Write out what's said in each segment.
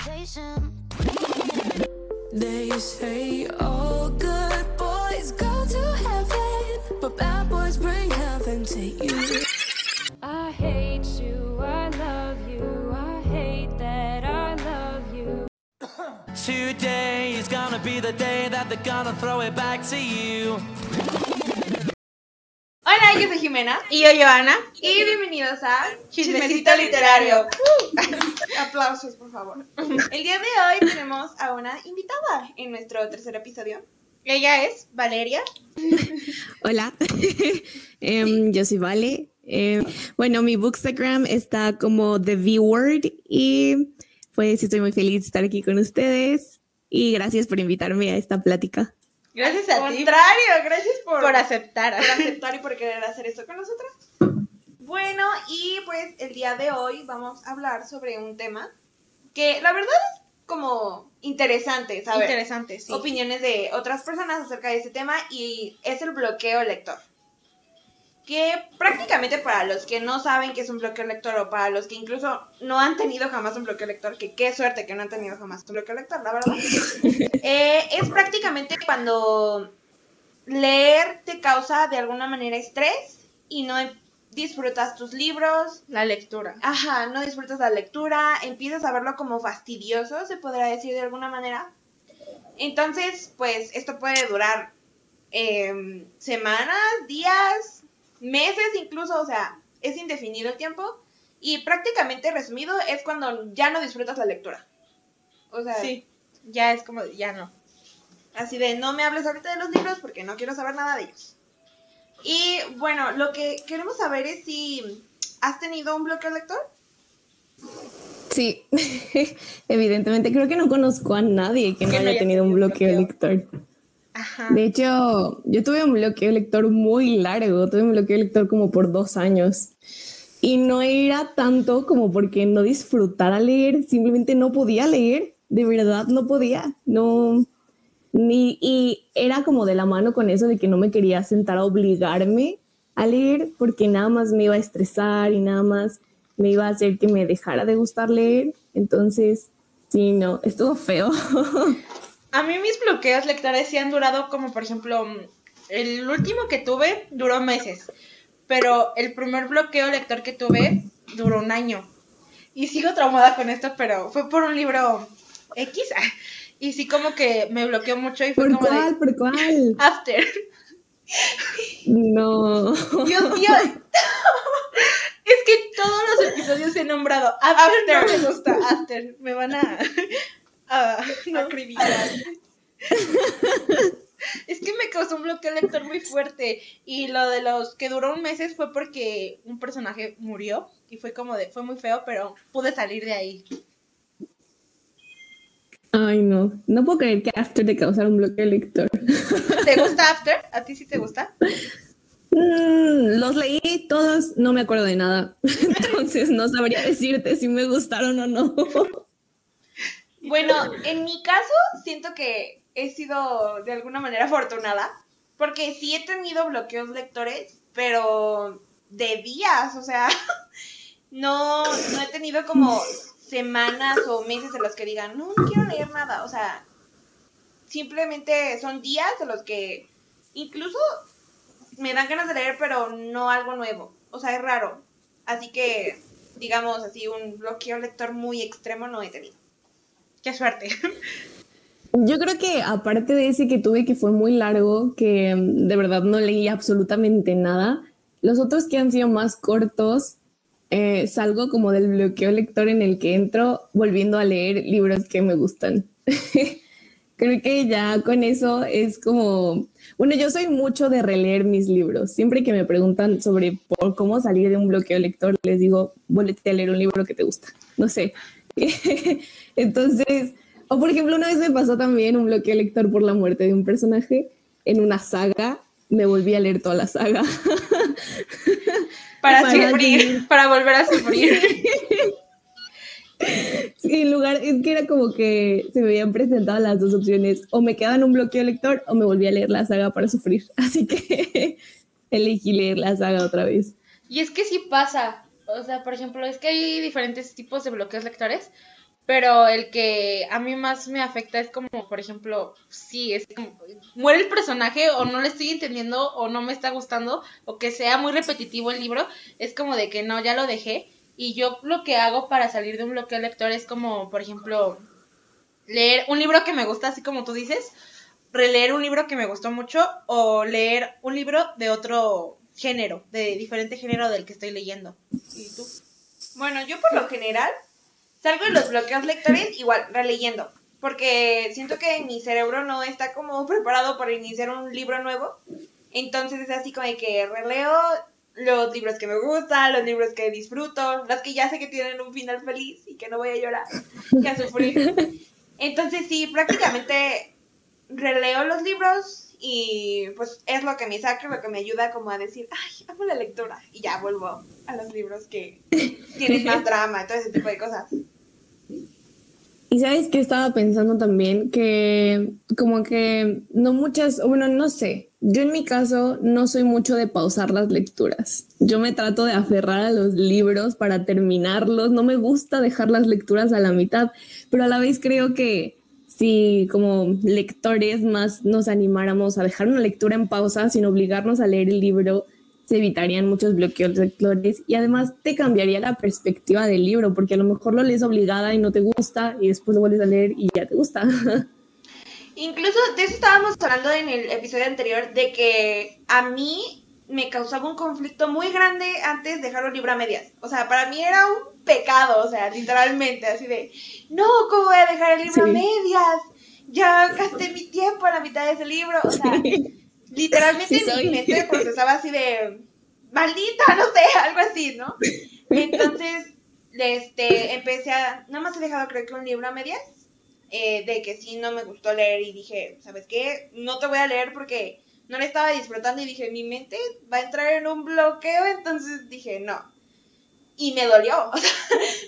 conversation. They say all good boys go to heaven, but bad boys bring heaven to you. I hate you, I love you, I hate that I love you. Today is gonna be the day that they're gonna throw it back to you. Jimena. Y yo, Joana. Y bienvenidos a Chismecito literario. Aplausos, por favor. El día de hoy tenemos a una invitada en nuestro tercer episodio. Ella es Valeria. Hola, Em, yo soy Vale. Em, bueno, mi bookstagram está como The V Word y pues estoy muy feliz de estar aquí con ustedes y gracias por invitarme a esta plática. Gracias Al a ti contrario, gracias por, por aceptar. por aceptar y por querer hacer esto con nosotras. Bueno, y pues el día de hoy vamos a hablar sobre un tema que la verdad es como interesante, ¿sabes? Interesante, sí. opiniones de otras personas acerca de ese tema y es el bloqueo lector. Que prácticamente para los que no saben qué es un bloqueo lector o para los que incluso no han tenido jamás un bloqueo lector, que qué suerte que no han tenido jamás un bloqueo lector, la verdad, eh, es prácticamente cuando leer te causa de alguna manera estrés y no disfrutas tus libros, La lectura. Ajá, no disfrutas la lectura, empiezas a verlo como fastidioso, se podrá decir de alguna manera. Entonces, pues esto puede durar em, semanas, días, meses incluso, o sea, es indefinido el tiempo. Y prácticamente resumido es cuando ya no disfrutas la lectura. O sea, Sí. Ya es como, ya no. Así de, no me hables ahorita de los libros porque no quiero saber nada de ellos. Y bueno, lo que queremos saber es si has tenido un bloqueo lector. Sí, evidentemente creo que no conozco a nadie que no haya tenido un bloqueo bloqueo. lector. De hecho, yo tuve un bloqueo lector muy largo, tuve un bloqueo lector como por dos años. Y no era tanto como porque no disfrutara leer, simplemente no podía leer, de verdad no podía, no, ni, y era como de la mano con eso de que no me quería sentar a obligarme a leer porque nada más me iba a estresar y nada más me iba a hacer que me dejara de gustar leer. Entonces, sí, no, estuvo feo. A mí mis bloqueos lectores sí han durado como, por ejemplo, mm, el último que tuve duró meses, pero el primer bloqueo lector que tuve duró un año. Y sigo traumada con esto, pero fue por un libro X. Y sí como que me bloqueó mucho y fue ¿Por como cuál? de ¿Por cuál? After. No. Dios mío. es que todos los episodios he nombrado. After, After. me gusta. After. Me van a... a no. Acribillar. Es que me causó un bloqueo lector muy fuerte. Y lo de los que duró un meses fue porque un personaje murió. Y fue como de, fue muy feo, pero pude salir de ahí. Ay, no. No puedo creer que After te causara un bloqueo lector. ¿Te gusta After? ¿A ti sí te gusta? Mm, los leí todos, no me acuerdo de nada. Entonces no sabría decirte si me gustaron o no. Bueno, en mi caso, siento que he sido de alguna manera afortunada, porque sí he tenido bloqueos lectores, pero de días, o sea, no, no he tenido como semanas o meses en los que digan, no, no quiero leer nada, o sea, simplemente son días en los que incluso me dan ganas de leer, pero no algo nuevo, o sea, es raro, así que, digamos así, un bloqueo lector muy extremo no he tenido. Qué suerte. Yo creo que aparte de ese que tuve que fue muy largo, que de verdad no leí absolutamente nada, los otros que han sido más cortos, eh, salgo como del bloqueo lector en el que entro volviendo a leer libros que me gustan. Creo que ya con eso es como, bueno, yo soy mucho de releer mis libros. Siempre que me preguntan sobre cómo salir de un bloqueo lector, les digo, vuélvete a leer un libro que te gusta. No sé. Entonces, o por ejemplo, una vez me pasó también un bloqueo lector por la muerte de un personaje en una saga. Me volví a leer toda la saga. Para, Para sufrir, seguir. para volver a sufrir. Sí, en lugar, es que era como que se me habían presentado las dos opciones, o me quedaba en un bloqueo lector o me volví a leer la saga para sufrir. Así que elegí leer la saga otra vez. Y es que sí pasa. O sea, por ejemplo, es que hay diferentes tipos de bloqueos lectores. Pero el que a mí más me afecta es como, por ejemplo, sí, es como, muere el personaje o no le estoy entendiendo o no me está gustando o que sea muy repetitivo el libro, es como de que no, ya lo dejé. Y yo lo que hago para salir de un bloqueo lector es como, por ejemplo, leer un libro que me gusta, así como tú dices, releer un libro que me gustó mucho o leer un libro de otro género, de diferente género del que estoy leyendo. ¿Y tú? Bueno, yo por lo general salgo de los bloqueos lectores igual, releyendo. Porque siento que mi cerebro no está como preparado para iniciar un libro nuevo. Entonces es así como de que releo los libros que me gustan, los libros que disfruto, los que ya sé que tienen un final feliz y que no voy a llorar y a sufrir. Entonces sí, prácticamente releo los libros y pues es lo que me saca, lo que me ayuda como a decir, ay, amo la lectura. Y ya vuelvo a los libros que tienen más drama todo ese tipo de cosas. Y sabes que estaba pensando también que como que no muchas, bueno, no sé, yo en mi caso no soy mucho de pausar las lecturas. Yo me trato de aferrar a los libros para terminarlos, no me gusta dejar las lecturas a la mitad, pero a la vez creo que si como lectores más nos animáramos a dejar una lectura en pausa sin obligarnos a leer el libro, se evitarían muchos bloqueos lectores y además te cambiaría la perspectiva del libro, porque a lo mejor lo lees obligada y no te gusta y después lo vuelves a leer y ya te gusta. Incluso de eso estábamos hablando en el episodio anterior, de que a mí me causaba un conflicto muy grande antes dejar un libro a medias. O sea, para mí era un pecado, o sea, literalmente, así de, no, ¿cómo voy a dejar el libro a medias? Ya gasté mi tiempo en la mitad de ese libro, o sea, literalmente Sí, mi mente procesaba así de, maldita, no sé, algo así, ¿no? Entonces, este, empecé a, nada más he dejado creo que un libro a medias, eh, de que sí no me gustó leer y dije, ¿sabes qué? No te voy a leer porque no le estaba disfrutando y dije, mi mente va a entrar en un bloqueo, entonces dije, no. Y me dolió, o sea,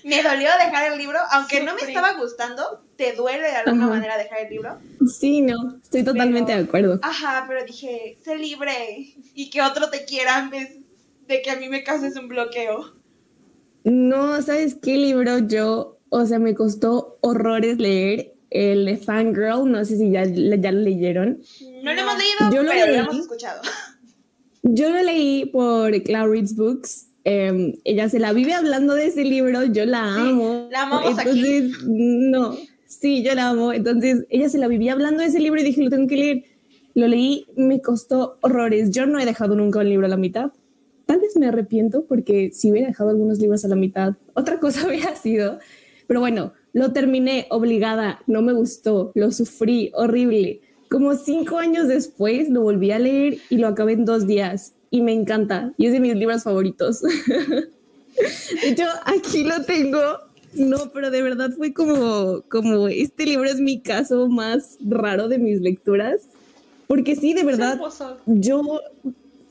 me dolió dejar el libro, aunque no me estaba gustando, te duele de alguna Ajá. manera dejar el libro. Sí, no, estoy totalmente Pero- de acuerdo. Ajá, pero dije, sé libre y que otro te quiera en vez de que a mí me causes un bloqueo. No, ¿sabes qué libro yo, o sea, me costó horrores leer? El de Fangirl, no sé si ya, ya lo leyeron. No, lo hemos leído, Yo lo pero leí. lo hemos escuchado. Yo lo leí por Reads Books. Eh, ella se la vive hablando de ese libro, yo la amo. la amamos aquí. Entonces, no, sí, yo la amo. Entonces, ella se la vivía hablando de ese libro y dije, lo tengo que leer. Lo leí, me costó horrores. Yo no he dejado nunca un libro a la mitad. Tal vez me arrepiento porque si hubiera dejado algunos libros a la mitad, otra cosa hubiera sido. Pero bueno, lo terminé obligada, no me gustó, lo sufrí horrible. Como cinco años después lo volví a leer y lo acabé en dos días y me encanta y es de mis libros favoritos. De hecho, aquí lo tengo. No, pero de verdad fue como, como este libro es mi caso más raro de mis lecturas. Porque sí, de verdad, yo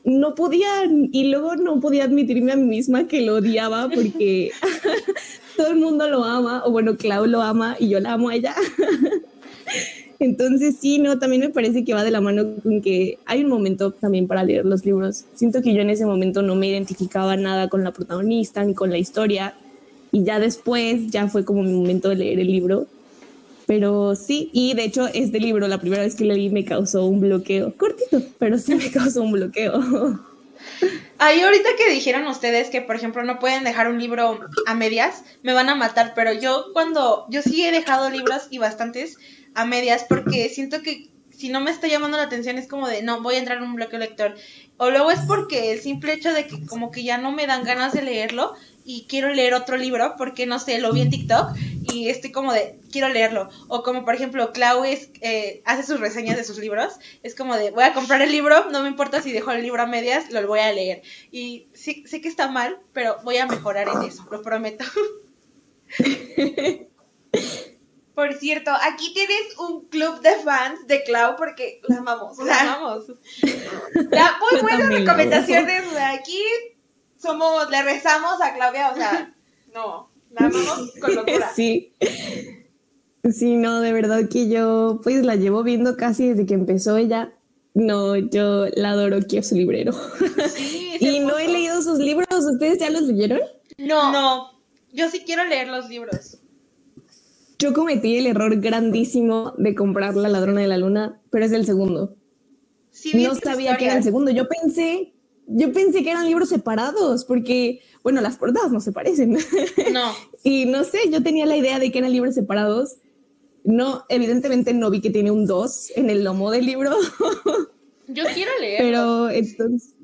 no podía y luego no podía admitirme a mí misma que lo odiaba porque todo el mundo lo ama, o bueno, Clau lo ama y yo la amo a ella. Entonces sí, no, también me parece que va de la mano con que hay un momento también para leer los libros. Siento que yo en ese momento no me identificaba nada con la protagonista ni con la historia y ya después ya fue como mi momento de leer el libro. Pero sí, y de hecho este libro, la primera vez que lo leí me causó un bloqueo, cortito, pero sí me causó un bloqueo. Ahí ahorita que dijeron ustedes que, por ejemplo, no pueden dejar un libro a medias, me van a matar, pero yo cuando, yo sí he dejado libros y bastantes a medias porque siento que si no me está llamando la atención es como de, no, voy a entrar en un bloqueo lector. O luego es porque el simple hecho de que como que ya no me dan ganas de leerlo y quiero leer otro libro porque, no sé, lo vi en TikTok y estoy como de, quiero leerlo. O como, por ejemplo, Clau eh, hace sus reseñas de sus libros, es como de, voy a comprar el libro, no me importa si dejo el libro a medias, lo voy a leer. Y sí, sé que está mal, pero voy a mejorar en eso, lo prometo. Por cierto, aquí tienes un club de fans de Clau porque la amamos. O sea, Vamos. da muy Yo buenas la recomendaciones. aquí somos, le rezamos a Claudia, o sea, no, la amamos con locura. Sí. Sí, no, de verdad que yo pues la llevo viendo casi desde que empezó ella. No, yo la adoro, quiero su librero. Sí, y no he leído sus libros, ¿ustedes ya los leyeron? No, No, yo sí quiero leer los libros. Yo cometí el error grandísimo de comprar La Ladrona de la Luna, pero es el segundo. Sí, no sabía que era el segundo. Yo pensé, yo pensé que eran libros separados, porque, bueno, las portadas no se parecen. No. y no sé, yo tenía la idea de que eran libros separados. No, evidentemente no vi que tiene un 2 en el lomo del libro, Yo quiero leer. pero entonces...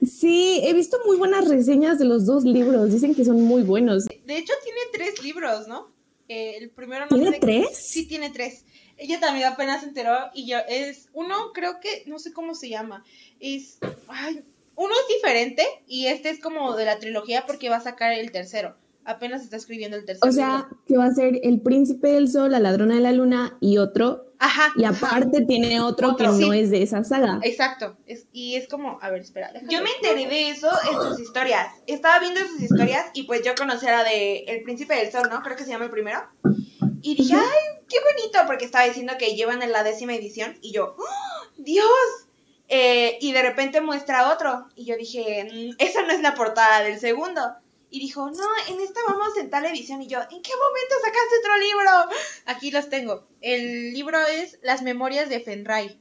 Sí, he visto muy buenas reseñas de los dos libros. Dicen que son muy buenos. De hecho, tiene tres libros, ¿no? Eh, el primero no ¿Tiene sé tres? Sí, tiene tres. Ella también apenas se enteró y yo es uno creo que no sé cómo se llama. Es ay, uno es diferente y este es como de la trilogía porque va a sacar el tercero. Apenas está escribiendo el tercero. O sea, que va a ser El Príncipe del Sol, La Ladrona de la Luna y otro. ajá. Y ajá. aparte tiene otro, Otro, que no es de esa saga. Exacto. Es, y es como, a ver, espera. Yo me enteré de eso en sus historias. Estaba viendo sus historias y pues yo conocí a la de El Príncipe del Sol, ¿no? Creo que se llama el primero. Y dije, ay, qué bonito, porque estaba diciendo que llevan en la décima edición y yo, ¡Oh, Dios. Eh, y de repente muestra otro y yo dije, "Mm, esa no es la portada del segundo. Y dijo, no, en esta vamos en tal edición. Y yo, ¿en qué momento sacaste otro libro? Aquí los tengo. El libro es Las Memorias de Fenray.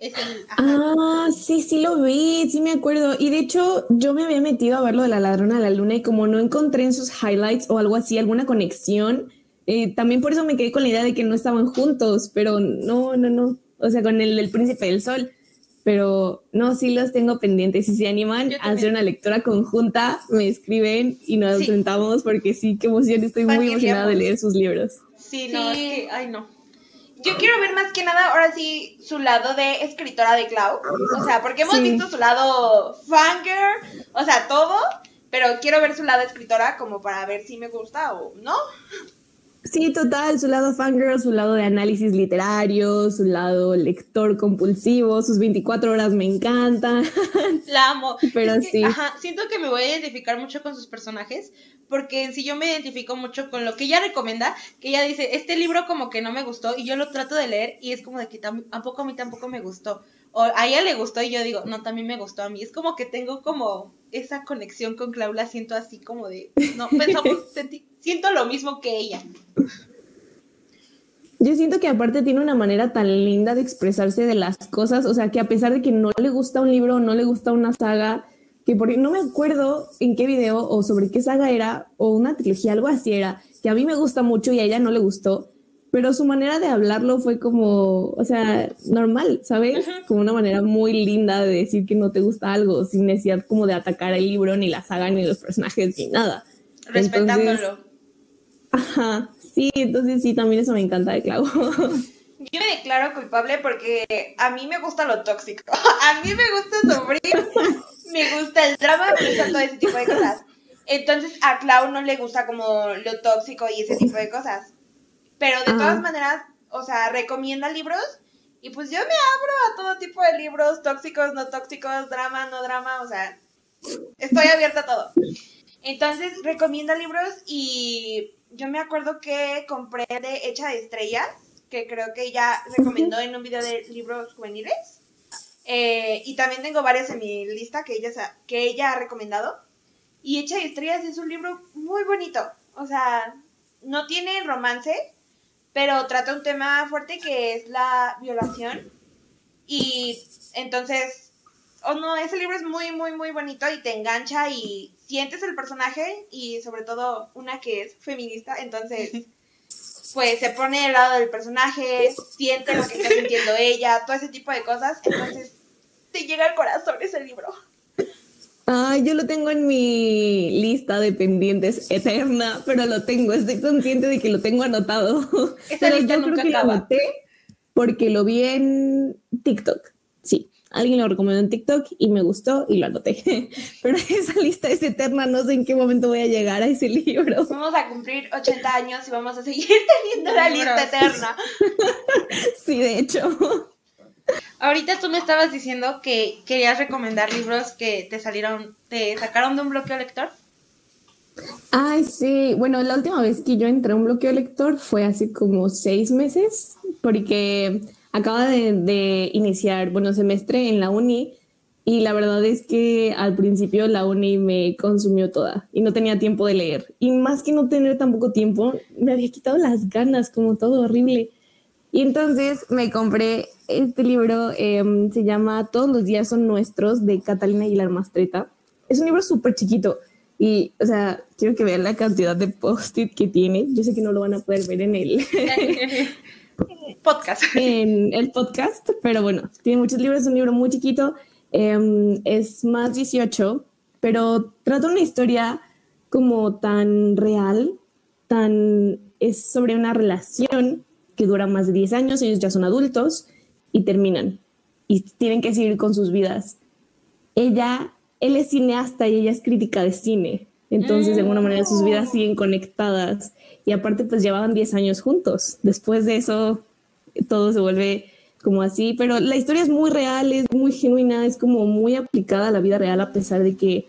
Es el... Ah, sí, sí lo vi, sí me acuerdo. Y de hecho, yo me había metido a ver lo de la ladrona de la luna y como no encontré en sus highlights o algo así, alguna conexión, eh, también por eso me quedé con la idea de que no estaban juntos, pero no, no, no. O sea, con el del príncipe del sol. Pero no, sí los tengo pendientes. Si se animan a hacer una lectura conjunta, me escriben y nos Sí. sentamos porque sí, qué emoción, estoy muy emocionada de leer sus libros. Sí, no, Sí. es que, ay, no. Yo quiero ver más que nada, ahora sí, su lado de escritora de Clau. O sea, porque hemos Sí. visto su lado fanger, o sea, todo, pero quiero ver su lado escritora como para ver si me gusta o no. Sí, total, su lado fangirl, su lado de análisis literario, su lado lector compulsivo, sus 24 horas me encantan. La amo. Pero Es que, sí. Ajá, siento que me voy a identificar mucho con sus personajes, porque en sí yo me identifico mucho con lo que ella recomienda, que ella dice, este libro como que no me gustó, y yo lo trato de leer, y es como de que tam- tampoco a mí tampoco me gustó. O a ella le gustó, y yo digo, no, también me gustó a mí. Es como que tengo como esa conexión con Claula, siento así como de, no, pensamos, senti- siento lo mismo que ella. Yo siento que aparte tiene una manera tan linda de expresarse de las cosas, o sea, que a pesar de que no le gusta un libro, no le gusta una saga, que por no me acuerdo en qué video o sobre qué saga era, o una trilogía, algo así era, que a mí me gusta mucho y a ella no le gustó, pero su manera de hablarlo fue como, o sea, normal, ¿sabes? Como una manera muy linda de decir que no te gusta algo, sin necesidad como de atacar el libro, ni la saga, ni los personajes, ni nada. Respetándolo. Ajá, sí, entonces sí, también eso me encanta de Clau. Yo me declaro culpable porque a mí me gusta lo tóxico. A mí me gusta sufrir, me gusta el drama, me gusta todo ese tipo de cosas. Entonces a Clau no le gusta como lo tóxico y ese tipo de cosas. Pero de Ajá. todas maneras, o sea, recomienda libros y pues yo me abro a todo tipo de libros, tóxicos, no tóxicos, drama, no drama, o sea, estoy abierta a todo. Entonces recomienda libros y yo me acuerdo que compré de Hecha de Estrellas, que creo que ella recomendó en un video de libros juveniles. Eh, y también tengo varios en mi lista que ella, que ella ha recomendado. Y Hecha de Estrellas es un libro muy bonito. O sea, no tiene romance, pero trata un tema fuerte que es la violación. Y entonces, oh no, ese libro es muy, muy, muy bonito y te engancha y sientes el personaje y sobre todo una que es feminista, entonces pues se pone al lado del personaje, siente lo que está sintiendo ella, todo ese tipo de cosas, entonces te llega al corazón ese libro. Ay, yo lo tengo en mi lista de pendientes eterna, pero lo tengo, estoy consciente de que lo tengo anotado. Esa pero lista yo nunca creo que lo acaba. anoté porque lo vi en TikTok. Sí, alguien lo recomendó en TikTok y me gustó y lo anoté. Pero esa lista es eterna, no sé en qué momento voy a llegar a ese libro. Vamos a cumplir 80 años y vamos a seguir teniendo la lista eterna. Sí, de hecho. Ahorita tú me estabas diciendo que querías recomendar libros que te salieron, te sacaron de un bloqueo lector. Ay, sí. Bueno, la última vez que yo entré a un bloqueo lector fue hace como seis meses, porque acaba de, de iniciar, bueno, semestre en la uni Y la verdad es que al principio la uni me consumió toda y no tenía tiempo de leer. Y más que no tener tampoco tiempo, me había quitado las ganas, como todo horrible. Y entonces me compré este libro, em, se llama Todos los días son nuestros, de Catalina Aguilar Mastreta. Es un libro súper chiquito y, o sea, quiero que vean la cantidad de post-it que tiene. Yo sé que no lo van a poder ver en el podcast. En el podcast, pero bueno, tiene muchos libros, es un libro muy chiquito, em, es más 18, pero trata una historia como tan real, tan es sobre una relación que dura más de 10 años, ellos ya son adultos y terminan y tienen que seguir con sus vidas. Ella, él es cineasta y ella es crítica de cine, entonces de alguna manera sus vidas siguen conectadas y aparte pues llevaban 10 años juntos. Después de eso todo se vuelve como así, pero la historia es muy real, es muy genuina, es como muy aplicada a la vida real a pesar de que,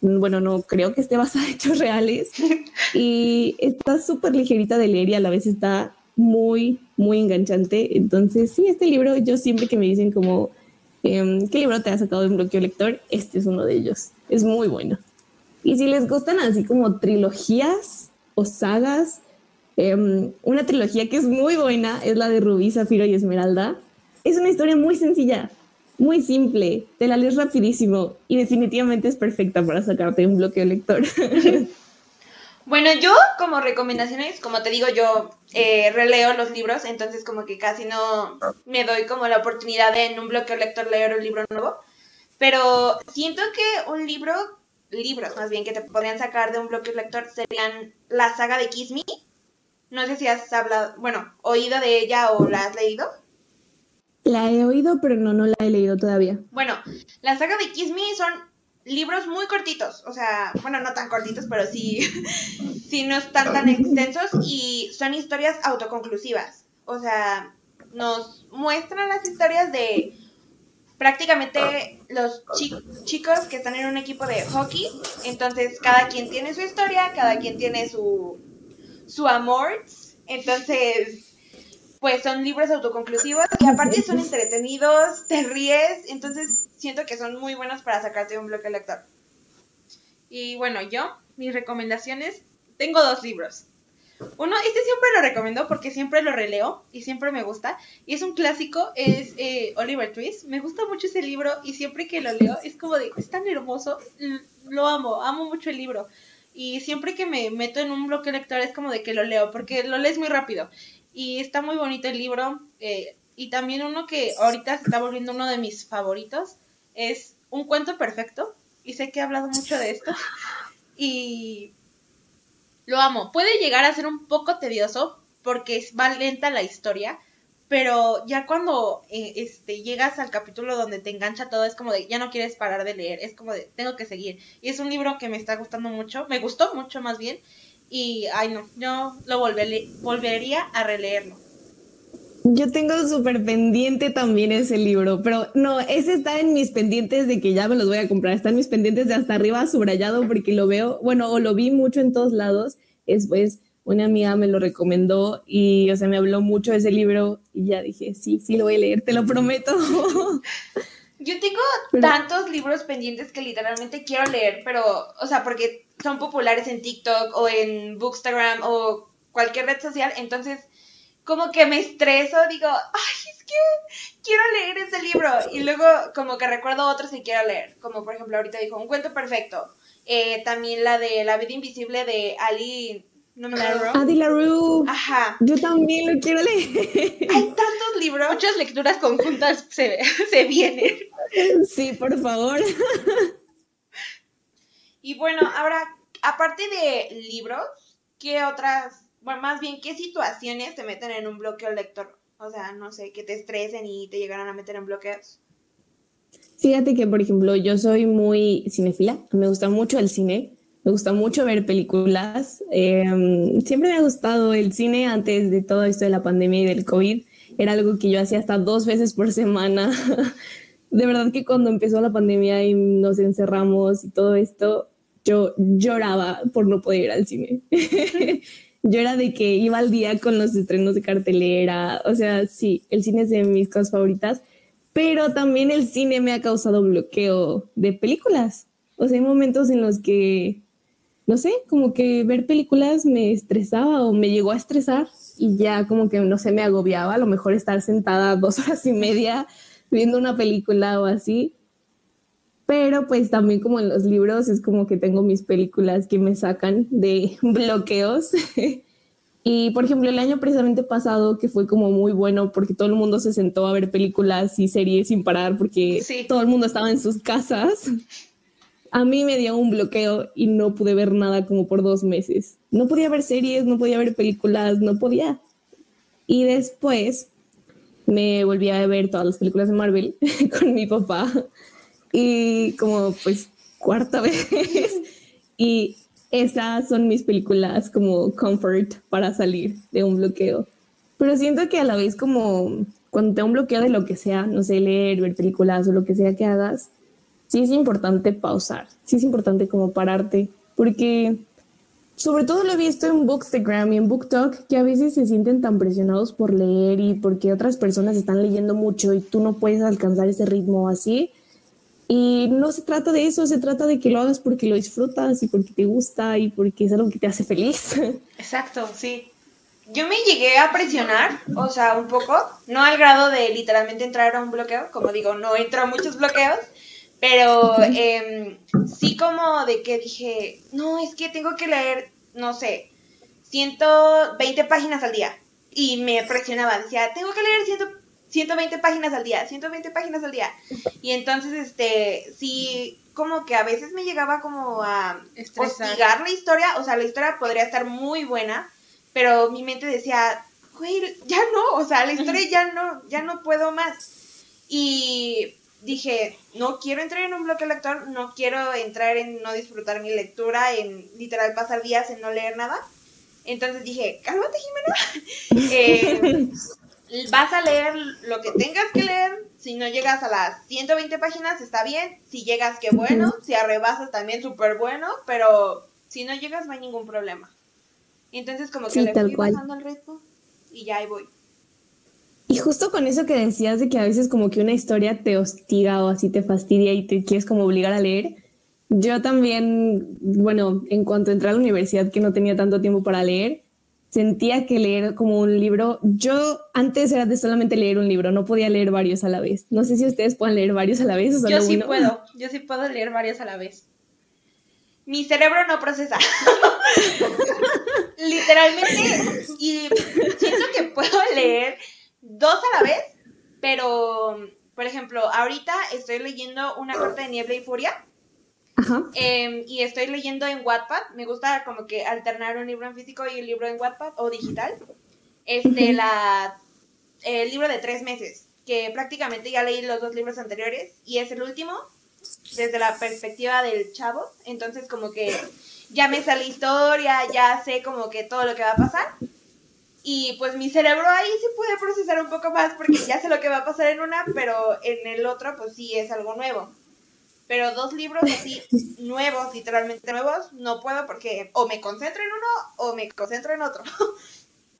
bueno, no creo que esté basada en hechos reales y está súper ligerita de leer y a la vez está muy, muy enganchante. Entonces, sí, este libro, yo siempre que me dicen como, em, ¿qué libro te ha sacado de un bloqueo lector? Este es uno de ellos. Es muy bueno. Y si les gustan así como trilogías o sagas, em, una trilogía que es muy buena es la de Rubí, Zafiro y Esmeralda. Es una historia muy sencilla, muy simple, te la lees rapidísimo y definitivamente es perfecta para sacarte un bloqueo lector. Bueno, yo como recomendaciones, como te digo, yo eh, releo los libros, entonces como que casi no me doy como la oportunidad de en un bloqueo lector leer un libro nuevo. Pero siento que un libro, libros más bien que te podrían sacar de un bloqueo lector serían la saga de Kiss Me. No sé si has hablado, bueno, oído de ella o la has leído. La he oído, pero no, no la he leído todavía. Bueno, la saga de Kiss Me son libros muy cortitos, o sea, bueno, no tan cortitos, pero sí, sí no están tan extensos y son historias autoconclusivas. O sea, nos muestran las historias de prácticamente los chicos que están en un equipo de hockey. Entonces, cada quien tiene su historia, cada quien tiene su, su amor. Entonces, pues son libros autoconclusivos y aparte son entretenidos, te ríes, entonces siento que son muy buenos para sacarte un bloque lector. Y bueno, yo, mis recomendaciones, tengo dos libros. Uno, este siempre lo recomiendo porque siempre lo releo y siempre me gusta. Y es un clásico, es eh, Oliver Twist. Me gusta mucho ese libro y siempre que lo leo es como de, es tan hermoso, lo amo, amo mucho el libro. Y siempre que me meto en un bloque lector es como de que lo leo porque lo lees muy rápido. Y está muy bonito el libro. Eh, y también uno que ahorita se está volviendo uno de mis favoritos es Un cuento perfecto. Y sé que he hablado mucho de esto. Y lo amo. Puede llegar a ser un poco tedioso porque va lenta la historia. Pero ya cuando eh, este, llegas al capítulo donde te engancha todo, es como de ya no quieres parar de leer, es como de tengo que seguir. Y es un libro que me está gustando mucho, me gustó mucho más bien, y, ay no, yo lo volvería a releerlo. Yo tengo súper pendiente también ese libro, pero no, ese está en mis pendientes de que ya me los voy a comprar. Está en mis pendientes de hasta arriba subrayado porque lo veo, bueno, o lo vi mucho en todos lados. Después una amiga me lo recomendó y, o sea, me habló mucho de ese libro y ya dije, sí, sí lo voy a leer, te lo prometo. Yo tengo tantos libros pendientes que literalmente quiero leer, pero, o sea, porque son populares en TikTok o en Bookstagram o cualquier red social, entonces como que me estreso, digo, ay, es que quiero leer ese libro. Y luego como que recuerdo otros que quiero leer, como por ejemplo ahorita dijo, Un cuento perfecto. Eh, también la de La vida invisible de Ali... No me acuerdo. Adi LaRue. Ajá. Yo también lo quiero leer. Hay tantos libros. Muchas lecturas conjuntas se, se vienen. Sí, por favor. Y bueno, ahora, aparte de libros, ¿qué otras, bueno, más bien, qué situaciones te meten en un bloqueo lector? O sea, no sé, que te estresen y te llegaran a meter en bloqueos. Fíjate que, por ejemplo, yo soy muy cinefila, me gusta mucho el cine, me gusta mucho ver películas. Em, siempre me ha gustado el cine antes de todo esto de la pandemia y del COVID. Era algo que yo hacía hasta dos veces por semana. de verdad que cuando empezó la pandemia y nos encerramos y todo esto, yo lloraba por no poder ir al cine. yo era de que iba al día con los estrenos de cartelera, o sea, sí, el cine es de mis cosas favoritas, pero también el cine me ha causado bloqueo de películas. O sea, hay momentos en los que, no sé, como que ver películas me estresaba o me llegó a estresar y ya como que, no sé, me agobiaba. A lo mejor estar sentada dos horas y media viendo una película o así. Pero pues también como en los libros es como que tengo mis películas que me sacan de bloqueos. Y por ejemplo, el año precisamente pasado, que fue como muy bueno porque todo el mundo se sentó a ver películas y series sin parar porque todo el mundo estaba en sus casas, a mí me dio un bloqueo y no pude ver nada como por dos meses. No podía ver series, no podía ver películas, no podía. Y después me volví a ver todas las películas de Marvel con mi papá y como pues cuarta vez. y esas son mis películas como comfort para salir de un bloqueo. Pero siento que a la vez como cuando tengo un bloqueo de lo que sea, no sé, leer, ver películas o lo que sea que hagas, sí es importante pausar, sí es importante como pararte, porque sobre todo lo he visto en Bookstagram y en BookTok, que a veces se sienten tan presionados por leer y porque otras personas están leyendo mucho y tú no puedes alcanzar ese ritmo así, y no se trata de eso, se trata de que lo hagas porque lo disfrutas y porque te gusta y porque es algo que te hace feliz. Exacto, sí. Yo me llegué a presionar, o sea, un poco, no al grado de literalmente entrar a un bloqueo, como digo, no entro a muchos bloqueos, pero eh, sí como de que dije, no, es que tengo que leer, no sé, 120 páginas al día. Y me presionaba, decía, tengo que leer 100, 120 páginas al día, 120 páginas al día. Y entonces, este, sí, como que a veces me llegaba como a hostigar la historia, o sea, la historia podría estar muy buena, pero mi mente decía, güey, ya no, o sea, la historia ya no, ya no puedo más. Y dije, no quiero entrar en un bloque lector, no quiero entrar en no disfrutar mi lectura, en literal pasar días en no leer nada. Entonces dije, cálmate, Jimena. eh, vas a leer lo que tengas que leer. Si no llegas a las 120 páginas, está bien. Si llegas, qué bueno. Si arrebasas, también súper bueno. Pero si no llegas, no hay ningún problema. Entonces, como que le fui bajando el ritmo y ya ahí voy. Y justo con eso que decías de que a veces como que una historia te hostiga o así te fastidia y te quieres como obligar a leer. Yo también, bueno, en cuanto entré a la universidad que no tenía tanto tiempo para leer, sentía que leer como un libro, yo antes era de solamente leer un libro, no podía leer varios a la vez. No sé si ustedes pueden leer varios a la vez o solo Yo sí puedo, yo sí puedo leer varios a la vez. Mi cerebro no procesa. Literalmente, y siento que puedo leer dos a la vez, pero, por ejemplo, ahorita estoy leyendo Una corte de niebla y furia Em, y estoy leyendo en Wattpad. Me gusta como que alternar un libro en físico y un libro en Wattpad o digital. Este, la, el libro de tres meses, que prácticamente ya leí los dos libros anteriores y es el último desde la perspectiva del chavo. Entonces como que ya me sale historia, ya sé como que todo lo que va a pasar. Y pues mi cerebro ahí sí puede procesar un poco más porque ya sé lo que va a pasar en una, pero en el otro pues sí es algo nuevo pero dos libros así nuevos, literalmente nuevos, no puedo porque o me concentro en uno o me concentro en otro.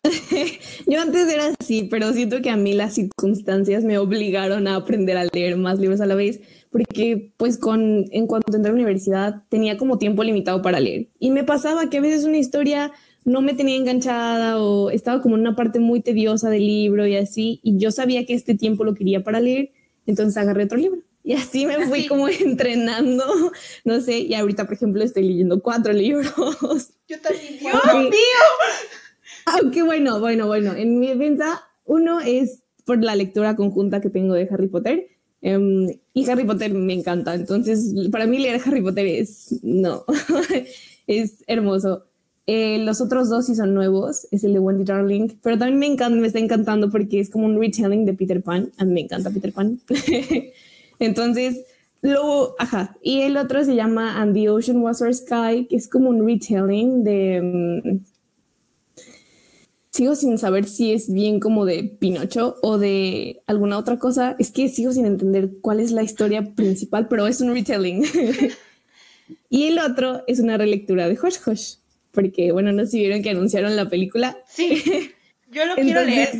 Yo antes era así, pero siento que a mí las circunstancias me obligaron a aprender a leer más libros a la vez, porque pues con en cuanto entré a la universidad tenía como tiempo limitado para leer y me pasaba que a veces una historia no me tenía enganchada o estaba como en una parte muy tediosa del libro y así, y yo sabía que este tiempo lo quería para leer, entonces agarré otro libro. Y así me fui como entrenando, no sé, y ahorita, por ejemplo, estoy leyendo cuatro libros. Yo también, Dios mío. Aunque bueno, bueno, bueno, en mi defensa, uno es por la lectura conjunta que tengo de Harry Potter. Em, y Harry Potter me encanta, entonces para mí leer Harry Potter es, no, es hermoso. Eh, los otros dos sí son nuevos, es el de Wendy Darling, pero también me encanta, me está encantando porque es como un retelling de Peter Pan. A mí me encanta Peter Pan. Entonces, luego, ajá. Y el otro se llama And the Ocean Was Our Sky, que es como un retelling de. Mm, sigo sin saber si es bien como de Pinocho o de alguna otra cosa. Es que sigo sin entender cuál es la historia principal, pero es un retelling. y el otro es una relectura de Hush Hush, porque, bueno, no sé si vieron que anunciaron la película. Sí, yo lo quiero leer.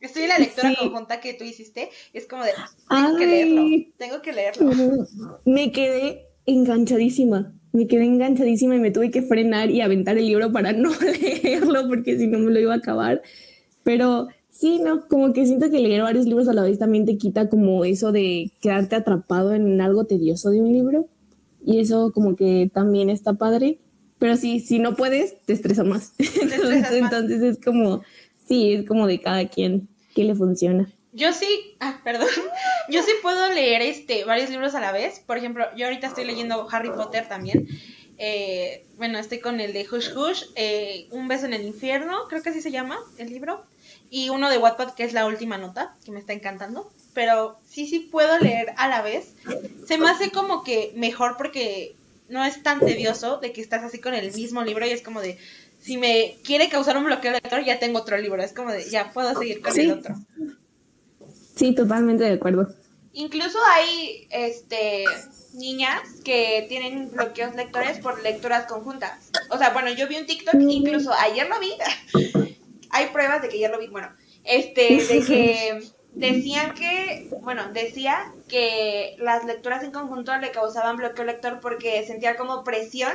Estoy en la lectura Sí. conjunta que tú hiciste. Es como de, tengo que leerlo. Ay. Tengo que leerlo. Me quedé enganchadísima. Me quedé enganchadísima y me tuve que frenar y aventar el libro para no leerlo porque si no me lo iba a acabar. Pero sí, no, como que siento que leer varios libros a la vez también te quita como eso de quedarte atrapado en algo tedioso de un libro. Y eso como que también está padre. Pero sí, si no puedes, te estresa más. entonces, más. entonces es como, sí, es como de cada quien que le funciona. Yo sí, ah, perdón. Yo sí puedo leer este varios libros a la vez. Por ejemplo, yo ahorita estoy leyendo Harry Potter también. Eh, bueno, estoy con el de Hush Hush, eh, Un beso en el infierno, creo que así se llama el libro. Y uno de Wattpad, que es la última nota, que me está encantando. Pero sí, sí puedo leer a la vez. Se me hace como que mejor porque no es tan tedioso de que estás así con el mismo libro y es como de, si me quiere causar un bloqueo lector, ya tengo otro libro. Es como de, ya puedo seguir con Sí. el otro. Sí, totalmente de acuerdo. Incluso hay este niñas que tienen bloqueos lectores por lecturas conjuntas. O sea, bueno, yo vi un TikTok, incluso ayer lo vi. hay pruebas de que ayer lo vi, bueno, este, de que decían que, bueno, decía que las lecturas en conjunto le causaban bloqueo lector porque sentía como presión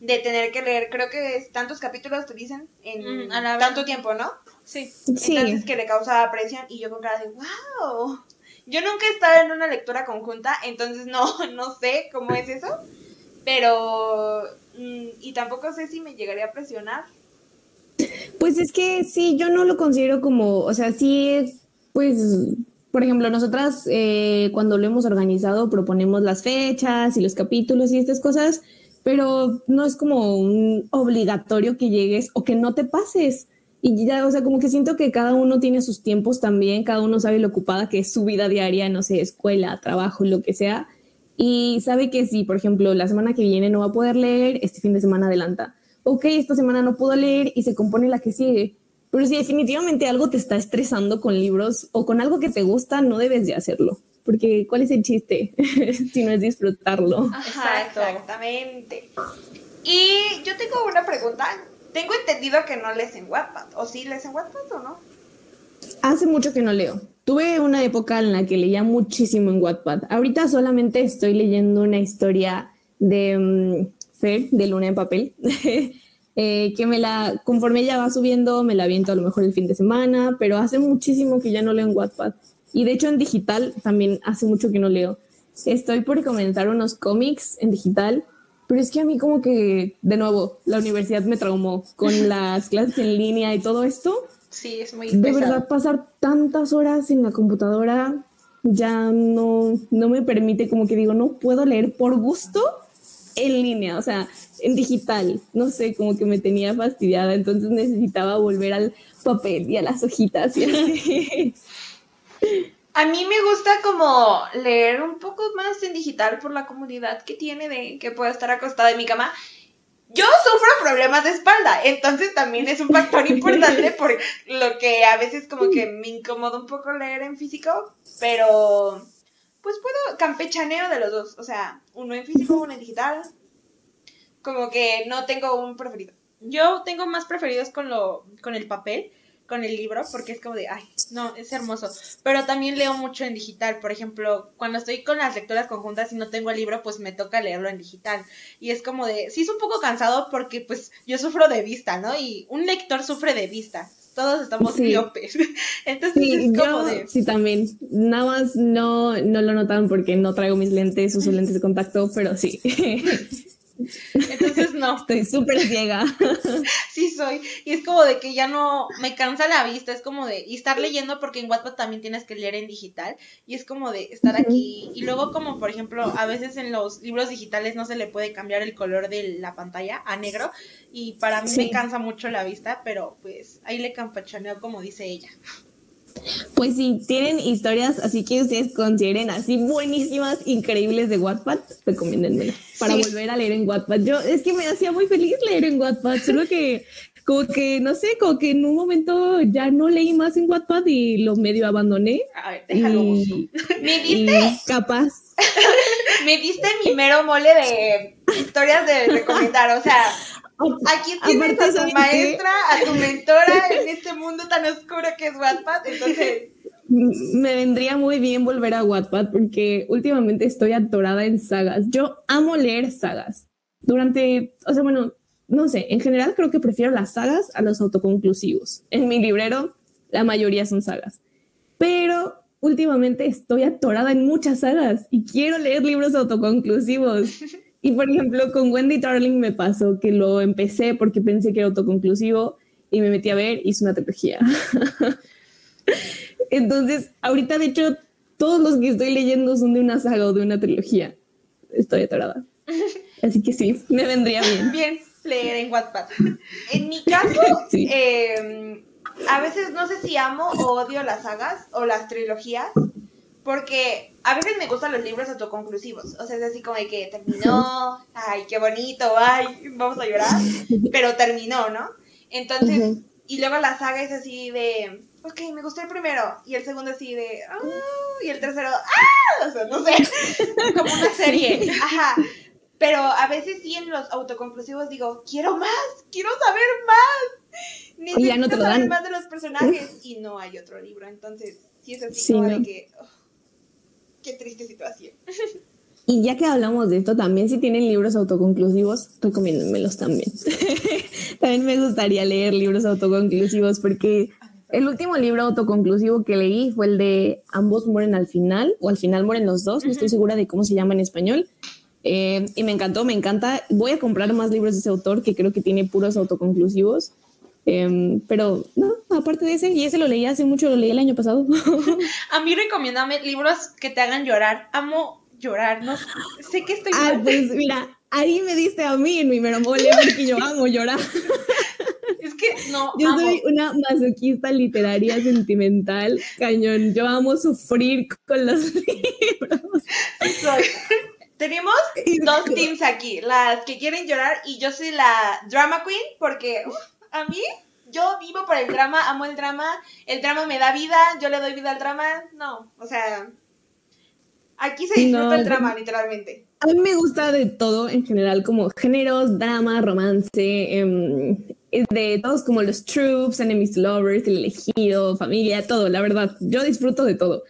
de tener que leer, creo que es tantos capítulos te dicen en Mm, a la vez. tanto tiempo, ¿no? Sí. Sí. Entonces que le causaba presión y yo con cara de wow. Yo nunca he estado en una lectura conjunta, entonces no, no sé cómo es eso. Pero mm, y tampoco sé si me llegaría a presionar. Pues es que sí, yo no lo considero como, o sea, sí es, pues, por ejemplo, nosotras eh, cuando lo hemos organizado proponemos las fechas y los capítulos y estas cosas, pero no es como un obligatorio que llegues o que no te pases. Y ya, o sea, como que siento que cada uno tiene sus tiempos también, cada uno sabe lo ocupada que es su vida diaria, no sé, escuela, trabajo, lo que sea. Y sabe que si, por ejemplo, la semana que viene no va a poder leer, este fin de semana adelanta. Ok, esta semana no puedo leer y se compone la que sigue. Pero si definitivamente algo te está estresando con libros o con algo que te gusta, no debes de hacerlo. Porque ¿cuál es el chiste? si no es disfrutarlo. Ajá, exactamente. Y yo tengo una pregunta. Tengo entendido que no lees en Wattpad. ¿O sí lees en Wattpad o no? Hace mucho que no leo. Tuve una época en la que leía muchísimo en Wattpad. Ahorita solamente estoy leyendo una historia de mm, Fer, de Luna en Papel, eh, que me la, conforme ella va subiendo, me la aviento a lo mejor el fin de semana, pero hace muchísimo que ya no leo en Wattpad. Y de hecho en digital también hace mucho que no leo. Estoy por comenzar unos cómics en digital, pero es que a mí como que, de nuevo, la universidad me traumó con las clases en línea y todo esto Sí, es muy de pesado. verdad pasar tantas horas en la computadora ya no, no me permite como que digo, no puedo leer por gusto en línea, o sea, en digital, no sé, como que me tenía fastidiada, entonces necesitaba volver al papel y a las hojitas y así. A mí me gusta como leer un poco más en digital por la comodidad que tiene de que puedo estar acostada en mi cama. Yo sufro problemas de espalda, entonces también es un factor importante por lo que a veces como que me incomoda un poco leer en físico, pero pues puedo campechaneo de los dos, o sea, uno en físico, uno en digital. Como que no tengo un preferido. Yo tengo más preferidos con lo, con el papel, con el libro, porque es como de, ay, no, es hermoso. Pero también leo mucho en digital. Por ejemplo, cuando estoy con las lecturas conjuntas y no tengo el libro, pues me toca leerlo en digital. Y es como de, sí es un poco cansado porque pues yo sufro de vista, ¿no? Y un lector sufre de vista. Todos estamos Sí. miopes. Entonces Sí, es como yo de, sí también. Nada más no, no lo notan porque no traigo mis lentes, uso lentes de contacto, pero sí. entonces no. Estoy súper ciega. Sí soy. Y es como de que ya no me cansa la vista, es como de y estar leyendo porque en Wattpad también tienes que leer en digital y es como de estar aquí y luego como por ejemplo, a veces en los libros digitales no se le puede cambiar el color de la pantalla a negro y para mí me cansa mucho la vista, pero pues ahí le campachaneo como dice ella. Pues sí, tienen historias así que ustedes consideren así buenísimas, increíbles de Wattpad, recomiéndenmelo para Sí. volver a leer en Wattpad. Yo es que me hacía muy feliz leer en Wattpad, solo que como que no sé, como que en un momento ya no leí más en Wattpad y lo medio abandoné. A ver, déjalo. Y, ¿Me y diste? capaz. Me diste mi mero mole de historias de recomendar, o sea, Aquí tienes a tu ¿saben qué? maestra, a tu mentora en este mundo tan oscuro que es Wattpad, entonces... Me vendría muy bien volver a Wattpad porque últimamente estoy atorada en sagas. Yo amo leer sagas. Durante, o sea, bueno, no sé, en general creo que prefiero las sagas a los autoconclusivos. En mi librero, la mayoría son sagas. Pero últimamente estoy atorada en muchas sagas y quiero leer libros autoconclusivos. Y por ejemplo, con Wendy Darling me pasó que lo empecé porque pensé que era autoconclusivo y me metí a ver es una trilogía. Entonces, ahorita de hecho, todos los que estoy leyendo son de una saga o de una trilogía. Estoy atorada. Así que sí, me vendría bien. Bien, leer en Wattpad. En mi caso, Sí. eh, a veces no sé si amo o odio las sagas o las trilogías, porque a veces me gustan los libros autoconclusivos. O sea, es así como de que terminó, ay, qué bonito, ay, vamos a llorar, pero terminó, ¿no? Entonces, y luego la saga es así de, ok, me gustó el primero, y el segundo así de, ah, y el tercero, ah, o sea, no sé, como una serie, ajá. Pero a veces sí en los autoconclusivos digo, quiero más, quiero saber más. Necesito Y ya no te lo saber dan. más de los personajes y no hay otro libro. Entonces, sí es así Sí, como no. de que, oh, qué triste situación. Y ya que hablamos de esto, también si tienen libros autoconclusivos, recomiéndenmelos también. también me gustaría leer libros autoconclusivos porque el último libro autoconclusivo que leí fue el de Ambos mueren al final, o al final mueren los dos, no estoy segura de cómo se llama en español. Eh, y me encantó, me encanta. Voy a comprar más libros de ese autor que creo que tiene puros autoconclusivos. Em, pero no, aparte de ese, y ese lo leí hace mucho, lo leí el año pasado. A mí recomiéndame libros que te hagan llorar. Amo llorar, no sé que estoy ah, pues mira, ahí me diste a mí en mi meromole porque yo amo llorar. Es que no Yo amo. soy una masoquista literaria sentimental, cañón. Yo amo sufrir con los libros. Soy- Tenemos dos teams aquí, las que quieren llorar y yo soy la drama queen porque a mí yo vivo por el drama, amo el drama, el drama me da vida, yo le doy vida al drama, no, o sea, aquí se disfruta No, el drama literalmente. A mí me gusta de todo en general, como géneros, drama, romance, em, de todos como los troops, enemies lovers, el elegido, familia, todo, la verdad. Yo disfruto de todo.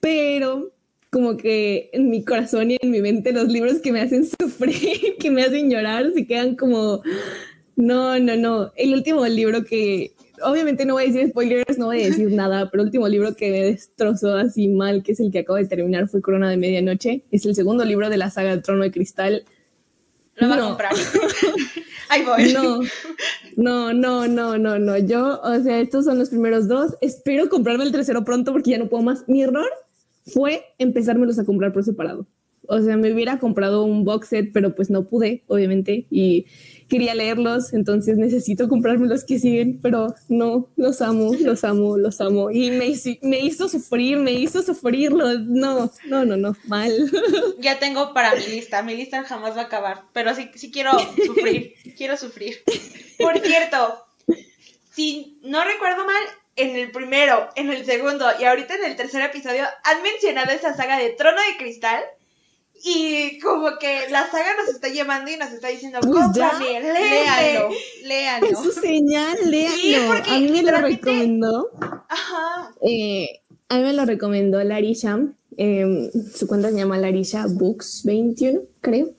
Pero como que en mi corazón y en mi mente los libros que me hacen sufrir, que me hacen llorar, se quedan como, no, no, no. El último libro que, obviamente no voy a decir spoilers, no voy a decir nada, pero el último libro que me destrozó así mal, que es el que acabo de terminar, fue Corona de Medianoche. Es el segundo libro de la saga del Trono de Cristal. Lo va a No. comprar. Ahí voy. No, no, no, no, no, no. Yo, o sea, estos son los primeros dos. Espero comprarme el tercero pronto porque ya no puedo más. Mi error fue empezármelos a comprar por separado. O sea, me hubiera comprado un box set, pero pues no pude, obviamente, y quería leerlos, entonces necesito comprarme los que siguen, pero no, los amo, los amo, los amo. Y me, me hizo sufrir, me hizo sufrirlo. No, no, no, no, mal. Ya tengo para mi lista. Mi lista jamás va a acabar. Pero sí, sí quiero sufrir. quiero sufrir. Por cierto, si no recuerdo mal, en el primero, en el segundo y ahorita en el tercer episodio han mencionado esa saga de Trono de Cristal. Y como que la saga nos está llamando y nos está diciendo, Pues ya, cómprame, Léanlo. Léanlo. Es su señal, léanlo. Sí, porque a mí me lo recomendó. Ajá. Eh, a mí me lo recomendó Larisha. eh, su cuenta se llama Larisha Books 21, creo.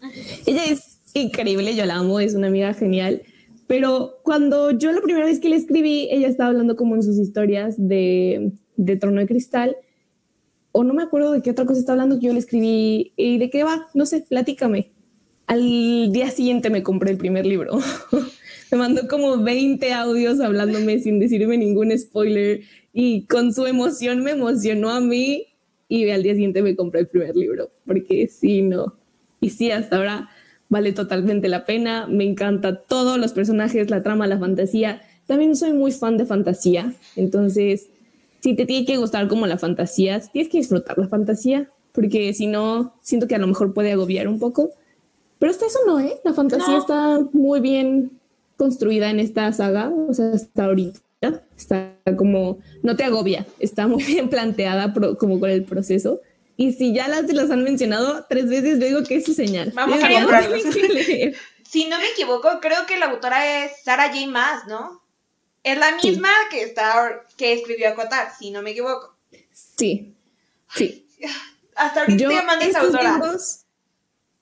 Ella es increíble, yo la amo, es una amiga genial. Pero cuando yo la primera vez que le escribí, ella estaba hablando como en sus historias de, de Trono de Cristal. O no me acuerdo de qué otra cosa está hablando que yo le escribí. ¿Y de qué va? No sé, platícame. Al día siguiente me compré el primer libro. me mandó como 20 audios hablándome sin decirme ningún spoiler y con su emoción me emocionó a mí y al día siguiente me compré el primer libro porque sí, no. Y sí, hasta ahora vale totalmente la pena. Me encanta todos los personajes, la trama, la fantasía. También soy muy fan de fantasía, entonces si te tiene que gustar como la fantasía, tienes que disfrutar la fantasía, porque si no, siento que a lo mejor puede agobiar un poco. Pero hasta eso no, ¿eh? La fantasía No. está muy bien construida en esta saga, o sea, hasta ahorita está como, no te agobia, está muy bien planteada pro- como con el proceso. Y si ya las las han mencionado tres veces, yo digo que es su señal. Vamos a comprarlos. Si no me equivoco, creo que la autora es Sarah J. Maas, ¿no? Es la Sí. misma que está que escribió Acotar, si no me equivoco. Sí, sí. Hasta ahorita Yo, esa estos autora. libros,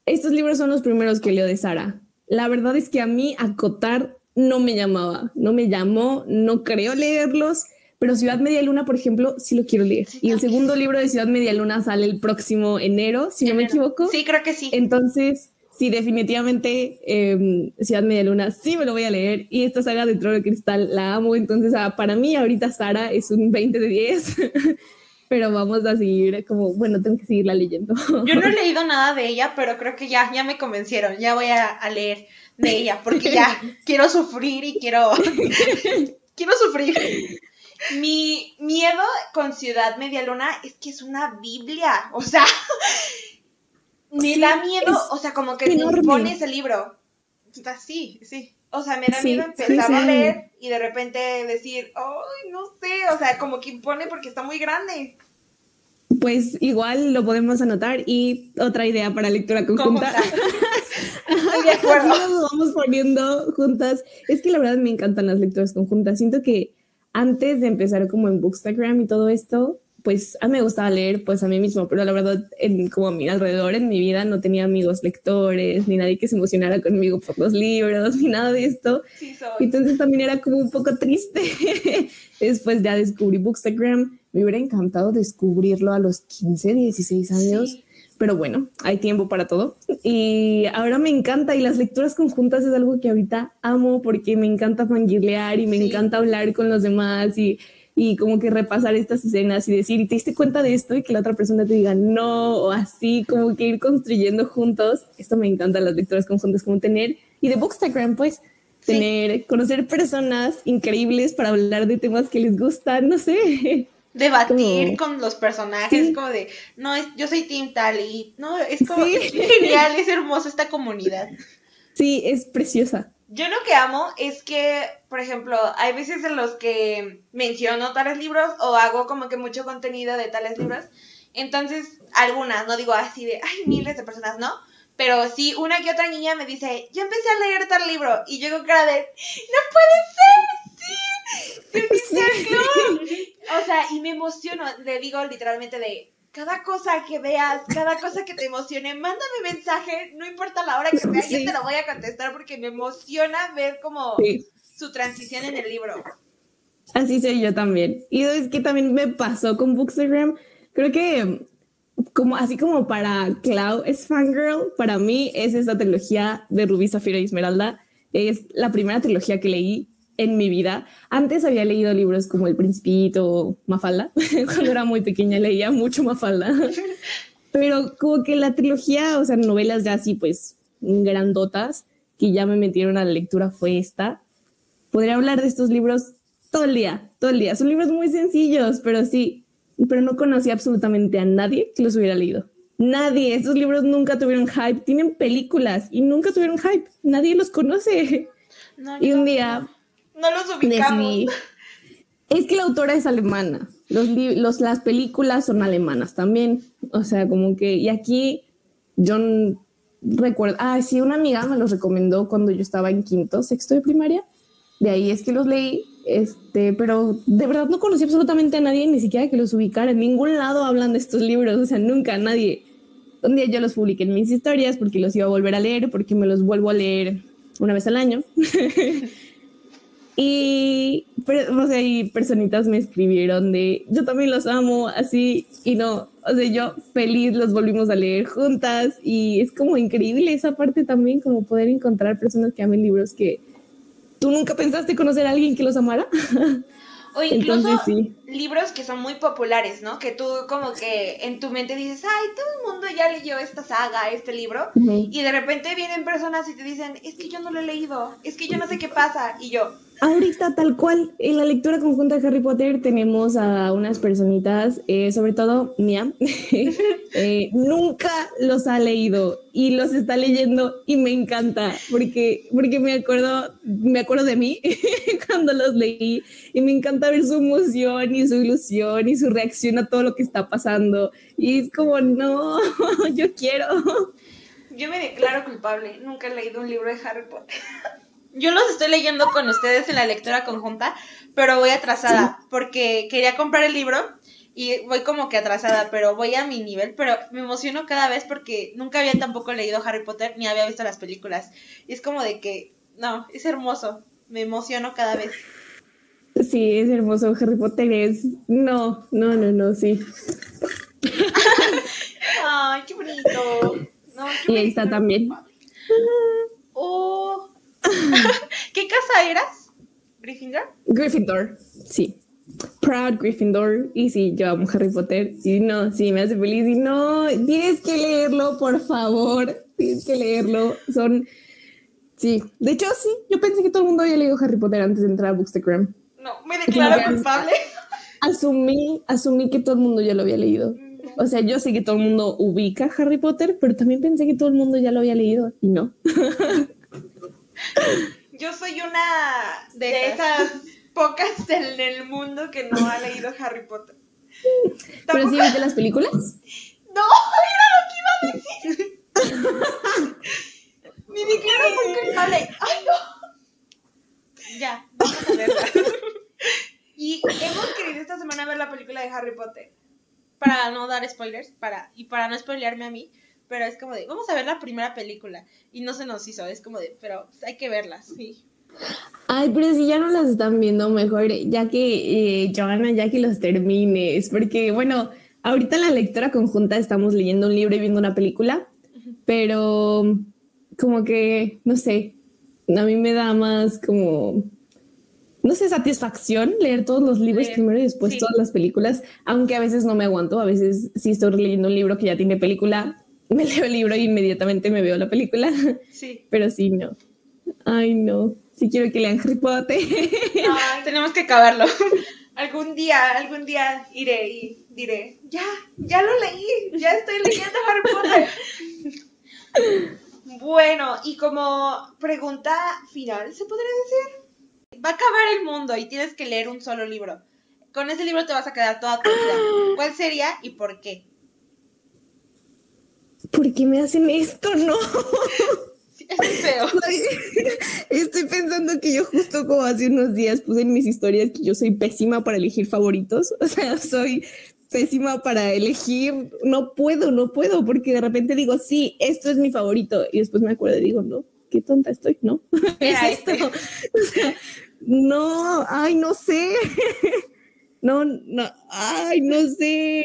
estos libros son los primeros que leo de Sara. La verdad es que a mí acotar no me llamaba, no me llamó, no creo leerlos, pero Ciudad Media Luna, por ejemplo, sí lo quiero leer. Sí, y el segundo libro de Ciudad Media Luna sale el próximo enero, si no me equivoco. Sí, creo que sí. Entonces, sí, definitivamente eh, Ciudad Media Luna sí me lo voy a leer. Y esta saga de Trono de Cristal la amo. Entonces, ah, para mí, ahorita Sara es un 20 de 10. Pero vamos a seguir como, bueno, tengo que seguirla leyendo. Yo no he leído nada de ella, pero creo que ya, ya me convencieron. Ya voy a, a leer de ella, porque ya quiero sufrir y quiero. quiero sufrir. Mi miedo con Ciudad Media Luna es que es una Biblia. O sea, me Sí, da miedo, o sea, como que te impones el libro. Está sí, sí. O sea, me da miedo sí, empezar sí. a leer y de repente decir, ay, no sé, o sea, como que impone porque está muy grande. Pues igual lo podemos anotar. Y otra idea para lectura conjunta. De acuerdo. Así nos vamos poniendo juntas. Es que la verdad me encantan las lecturas conjuntas. Siento que antes de empezar como en Bookstagram y todo esto, pues a mí me gustaba leer pues a mí mismo, pero la verdad en, como a mi alrededor en mi vida no tenía amigos lectores, ni nadie que se emocionara conmigo por los libros, ni nada de esto. Sí. Entonces también era como un poco triste. Después ya descubrí Bookstagram. Me hubiera encantado descubrirlo a los 15, 16 años. Sí. Pero bueno, hay tiempo para todo. Y ahora me encanta y las lecturas conjuntas es algo que ahorita amo porque me encanta fangirlear y me Sí. encanta hablar con los demás y, y como que repasar estas escenas y decir, ¿y te diste cuenta de esto? Y que la otra persona te diga no o así, como que ir construyendo juntos. Esto me encanta las lecturas conjuntas, como tener, y de Bookstagram, pues, Sí. tener, conocer personas increíbles para hablar de temas que les gustan, no sé. Debatir Como- con los personajes, Sí. como de, no, es, yo soy Team Tal y no, es como Sí. es genial, es hermoso esta comunidad. Sí, es preciosa. Yo lo que amo es que, por ejemplo, hay veces en los que menciono tales libros o hago como que mucho contenido de tales libros. Entonces, algunas, no digo así de, ay, miles de personas, ¿no? Pero sí, una que otra niña me dice, yo empecé a leer tal libro. Y yo con cara de, no puede ser, sí, sí, dice el club". O sea, y me emociono, le digo literalmente de, cada cosa que veas, cada cosa que te emocione, mándame mensaje, no importa la hora que sea, yo Sí. te lo voy a contestar porque me emociona ver como Sí. su transición en el libro. Así soy yo también. Y es que también me pasó con Bookstagram. Creo que como así como para Clau es fangirl, para mí es esta trilogía de Rubí, Zafira y Esmeralda. Es la primera trilogía que leí en mi vida. Antes había leído libros como El Principito o Mafalda. Cuando era muy pequeña leía mucho Mafalda. Pero como que la trilogía, o sea, novelas ya así pues grandotas que ya me metieron a la lectura fue esta. Podría hablar de estos libros todo el día, todo el día. Son libros muy sencillos, pero sí, pero no conocí absolutamente a nadie que los hubiera leído. Nadie, estos libros nunca tuvieron hype, tienen películas y nunca tuvieron hype, nadie los conoce. No, Y un día No los ubicamos. decidí, es que la autora es alemana, los, los, las películas son alemanas también, o sea, como que, y aquí yo recuerdo, ah, sí, una amiga me los recomendó cuando yo estaba en quinto, sexto de primaria, de ahí es que los leí, este, pero de verdad no conocí absolutamente a nadie, ni siquiera que los ubicara, en ningún lado hablan de estos libros, o sea, nunca nadie. Un día yo los publiqué en mis historias porque los iba a volver a leer, porque me los vuelvo a leer una vez al año. Y, o sea, y personitas me escribieron de, yo también los amo, así, y no, o sea, yo feliz los volvimos a leer juntas y es como increíble esa parte también, como poder encontrar personas que amen libros que tú nunca pensaste conocer a alguien que los amara. O incluso Entonces, sí. libros que son muy populares, ¿no? Que tú como que en tu mente dices, ay, todo el mundo ya leyó esta saga, este libro. Y de repente vienen personas y te dicen, es que yo no lo he leído, es que yo no sé qué pasa. Y yo, Ahorita, tal cual, en la lectura conjunta de Harry Potter tenemos a unas personitas, eh, sobre todo Mia, eh, nunca los ha leído y los está leyendo y me encanta porque, porque me, acuerdo, me acuerdo de mí cuando los leí y me encanta ver su emoción y su ilusión y su reacción a todo lo que está pasando. Y es como, no, yo quiero. Yo me declaro culpable. Nunca he leído un libro de Harry Potter. Yo los estoy leyendo con ustedes en la lectura conjunta, pero voy atrasada porque quería comprar el libro y voy como que atrasada, pero voy a mi nivel, pero me emociono cada vez porque nunca había tampoco leído Harry Potter ni había visto las películas. Y es como de que, no, es hermoso, me emociono cada vez. Sí, es hermoso. Harry Potter es. No, no, no, no, sí. Ay, qué bonito. No, qué Y ahí está también. Oh. ¿Qué casa eras? ¿Gryffindor? Gryffindor, sí. Proud Gryffindor. Y sí, yo amo Harry Potter. Y no, sí, me hace feliz. Y no, tienes que leerlo, por favor. Tienes que leerlo. Son. Sí, de hecho, sí. Yo pensé que todo el mundo había leído Harry Potter antes de entrar a Bookstagram. No, me declaro culpable. Asumí, asumí que todo el mundo ya lo había leído. O sea, yo sé que todo el mundo ubica Harry Potter, pero también pensé que todo el mundo ya lo había leído. Y no. Yo soy una de, De esas pocas en el mundo que no ha leído Harry Potter. ¿Pero sí viste las películas? No, era lo que iba a decir. Me declaro muy culpable. Ay, no. Ya, vamos a verla. Y hemos querido esta semana ver la película de Harry Potter. Para no dar spoilers, para, y para no spoilearme a mí, pero es como de, vamos a ver la primera película. Y no se nos hizo, es como de, pero hay que verlas, sí. Ay, pero si ya no las están viendo mejor, ya que eh, Joana, ya que los termines, porque bueno, ahorita en la lectura conjunta estamos leyendo un libro y viendo una película, pero como que, no sé, a mí me da más como, no sé, satisfacción leer todos los libros primero y después sí. todas las películas, aunque a veces no me aguanto, a veces si estoy leyendo un libro que ya tiene película, me leo el libro e inmediatamente me veo la película, Sí. pero sí, no. Ay, no. Sí quiero que lean Harry Potter. Ay, Tenemos que acabarlo. algún día, algún día iré y diré, ya, ya lo leí, ya estoy leyendo Harry Potter. Bueno, y como pregunta final, ¿se podría decir? Va a acabar el mundo y tienes que leer un solo libro. Con ese libro te vas a quedar toda tu vida. ¿Cuál sería y por qué? ¿Por qué me hacen esto? No. Sí, es muy feo. Estoy pensando que yo justo como hace unos días puse en mis historias que yo soy pésima para elegir favoritos. O sea, soy pésima para elegir. No puedo, no puedo, porque de repente digo, sí, esto es mi favorito. Y después me acuerdo y digo, no, qué tonta estoy, ¿no? Era es esto. este. O sea, no, ay, no sé. No, no, ay, no sé.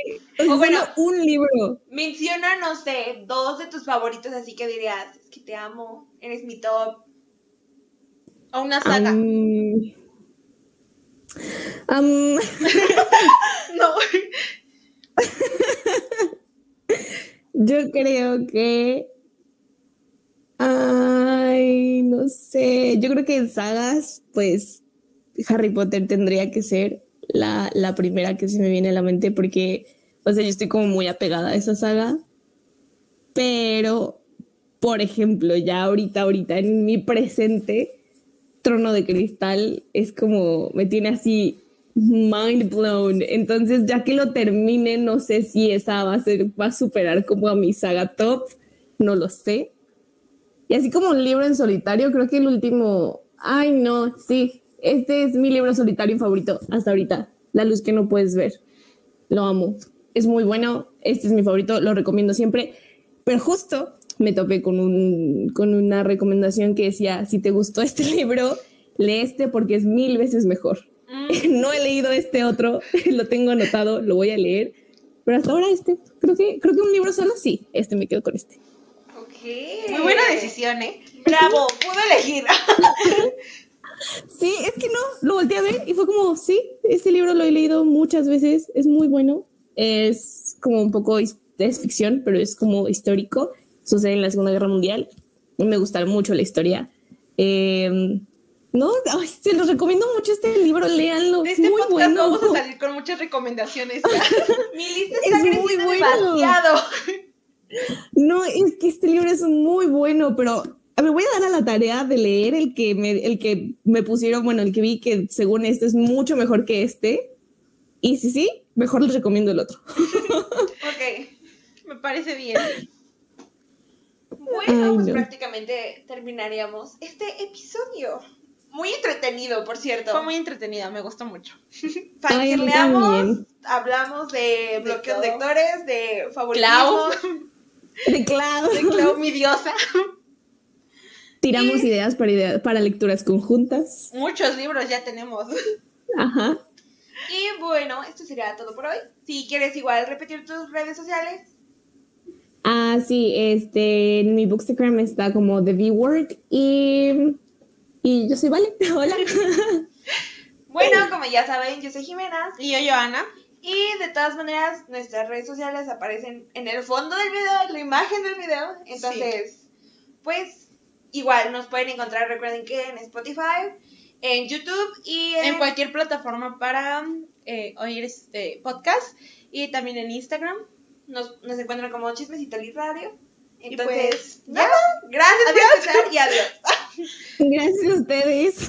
O bueno, un libro. Menciona, no sé, dos de tus favoritos, así que dirías, es que te amo, eres mi top. O una saga. No. yo creo que. Ay, no sé. Yo creo que en sagas, pues Harry Potter tendría que ser la, la primera que se me viene a la mente porque, o sea, yo estoy como muy apegada a esa saga. Pero, por ejemplo, ya ahorita, ahorita, en mi presente, Trono de Cristal es como, me tiene así mind blown. Entonces, ya que lo termine, no sé si esa va a ser, va a superar como a mi saga top, no lo sé. Y así como un libro en solitario, creo que el último, ay no, sí, este es mi libro solitario favorito hasta ahorita, La luz que no puedes ver. Lo amo. Es muy bueno, este es mi favorito, lo recomiendo siempre. Pero justo me topé con, un, con una recomendación que decía, si te gustó este libro, lee este porque es mil veces mejor. no he leído este otro, lo tengo anotado, lo voy a leer. Pero hasta ahora este, creo que, creo que un libro solo sí, este me quedo con este. Ok. Muy buena decisión, ¿eh? Bravo, puedo elegir. Sí, es que no, lo volteé a ver y fue como, sí, este libro lo he leído muchas veces, es muy bueno, es como un poco, es ficción, pero es como histórico, sucede en la Segunda Guerra Mundial, me gusta mucho la historia. Eh, no, ay, se los recomiendo mucho este libro, léanlo, es este muy podcast bueno. vamos a salir con muchas recomendaciones. Mi lista Es está muy creciendo bueno. demasiado. No, es que este libro es muy bueno, pero me voy a dar a la tarea de leer el que me, el que me pusieron, bueno, el que vi que según este es mucho mejor que este. Y si sí, mejor les recomiendo el otro. Ok. Me parece bien. Bueno, Ay, pues no. prácticamente terminaríamos este episodio. Muy entretenido, por cierto. Fue muy entretenida, me gustó mucho. A también. hablamos de bloqueos todo. lectores, de Clau. favoritismos. De claro. Clau, mi diosa. Tiramos ideas para, idea- para lecturas conjuntas. Muchos libros ya tenemos. Ajá. Y bueno, esto sería todo por hoy. Si quieres igual repetir tus redes sociales, Ah, sí, este, en mi Bookstagram está como The V-Word y, y yo soy Vale. Hola. bueno, como ya saben, yo soy Jimena. Y yo, Joana. Y de todas maneras, nuestras redes sociales aparecen en el fondo del video, en la imagen del video. Entonces, pues, igual nos pueden encontrar, recuerden que en Spotify, en YouTube y en... En cualquier plataforma para eh, oír este podcast. Y también en Instagram. nos, nos encuentran como Chismecito Lit Radio. Y Entonces, pues, nada, gracias por escuchar y adiós. Gracias a ustedes.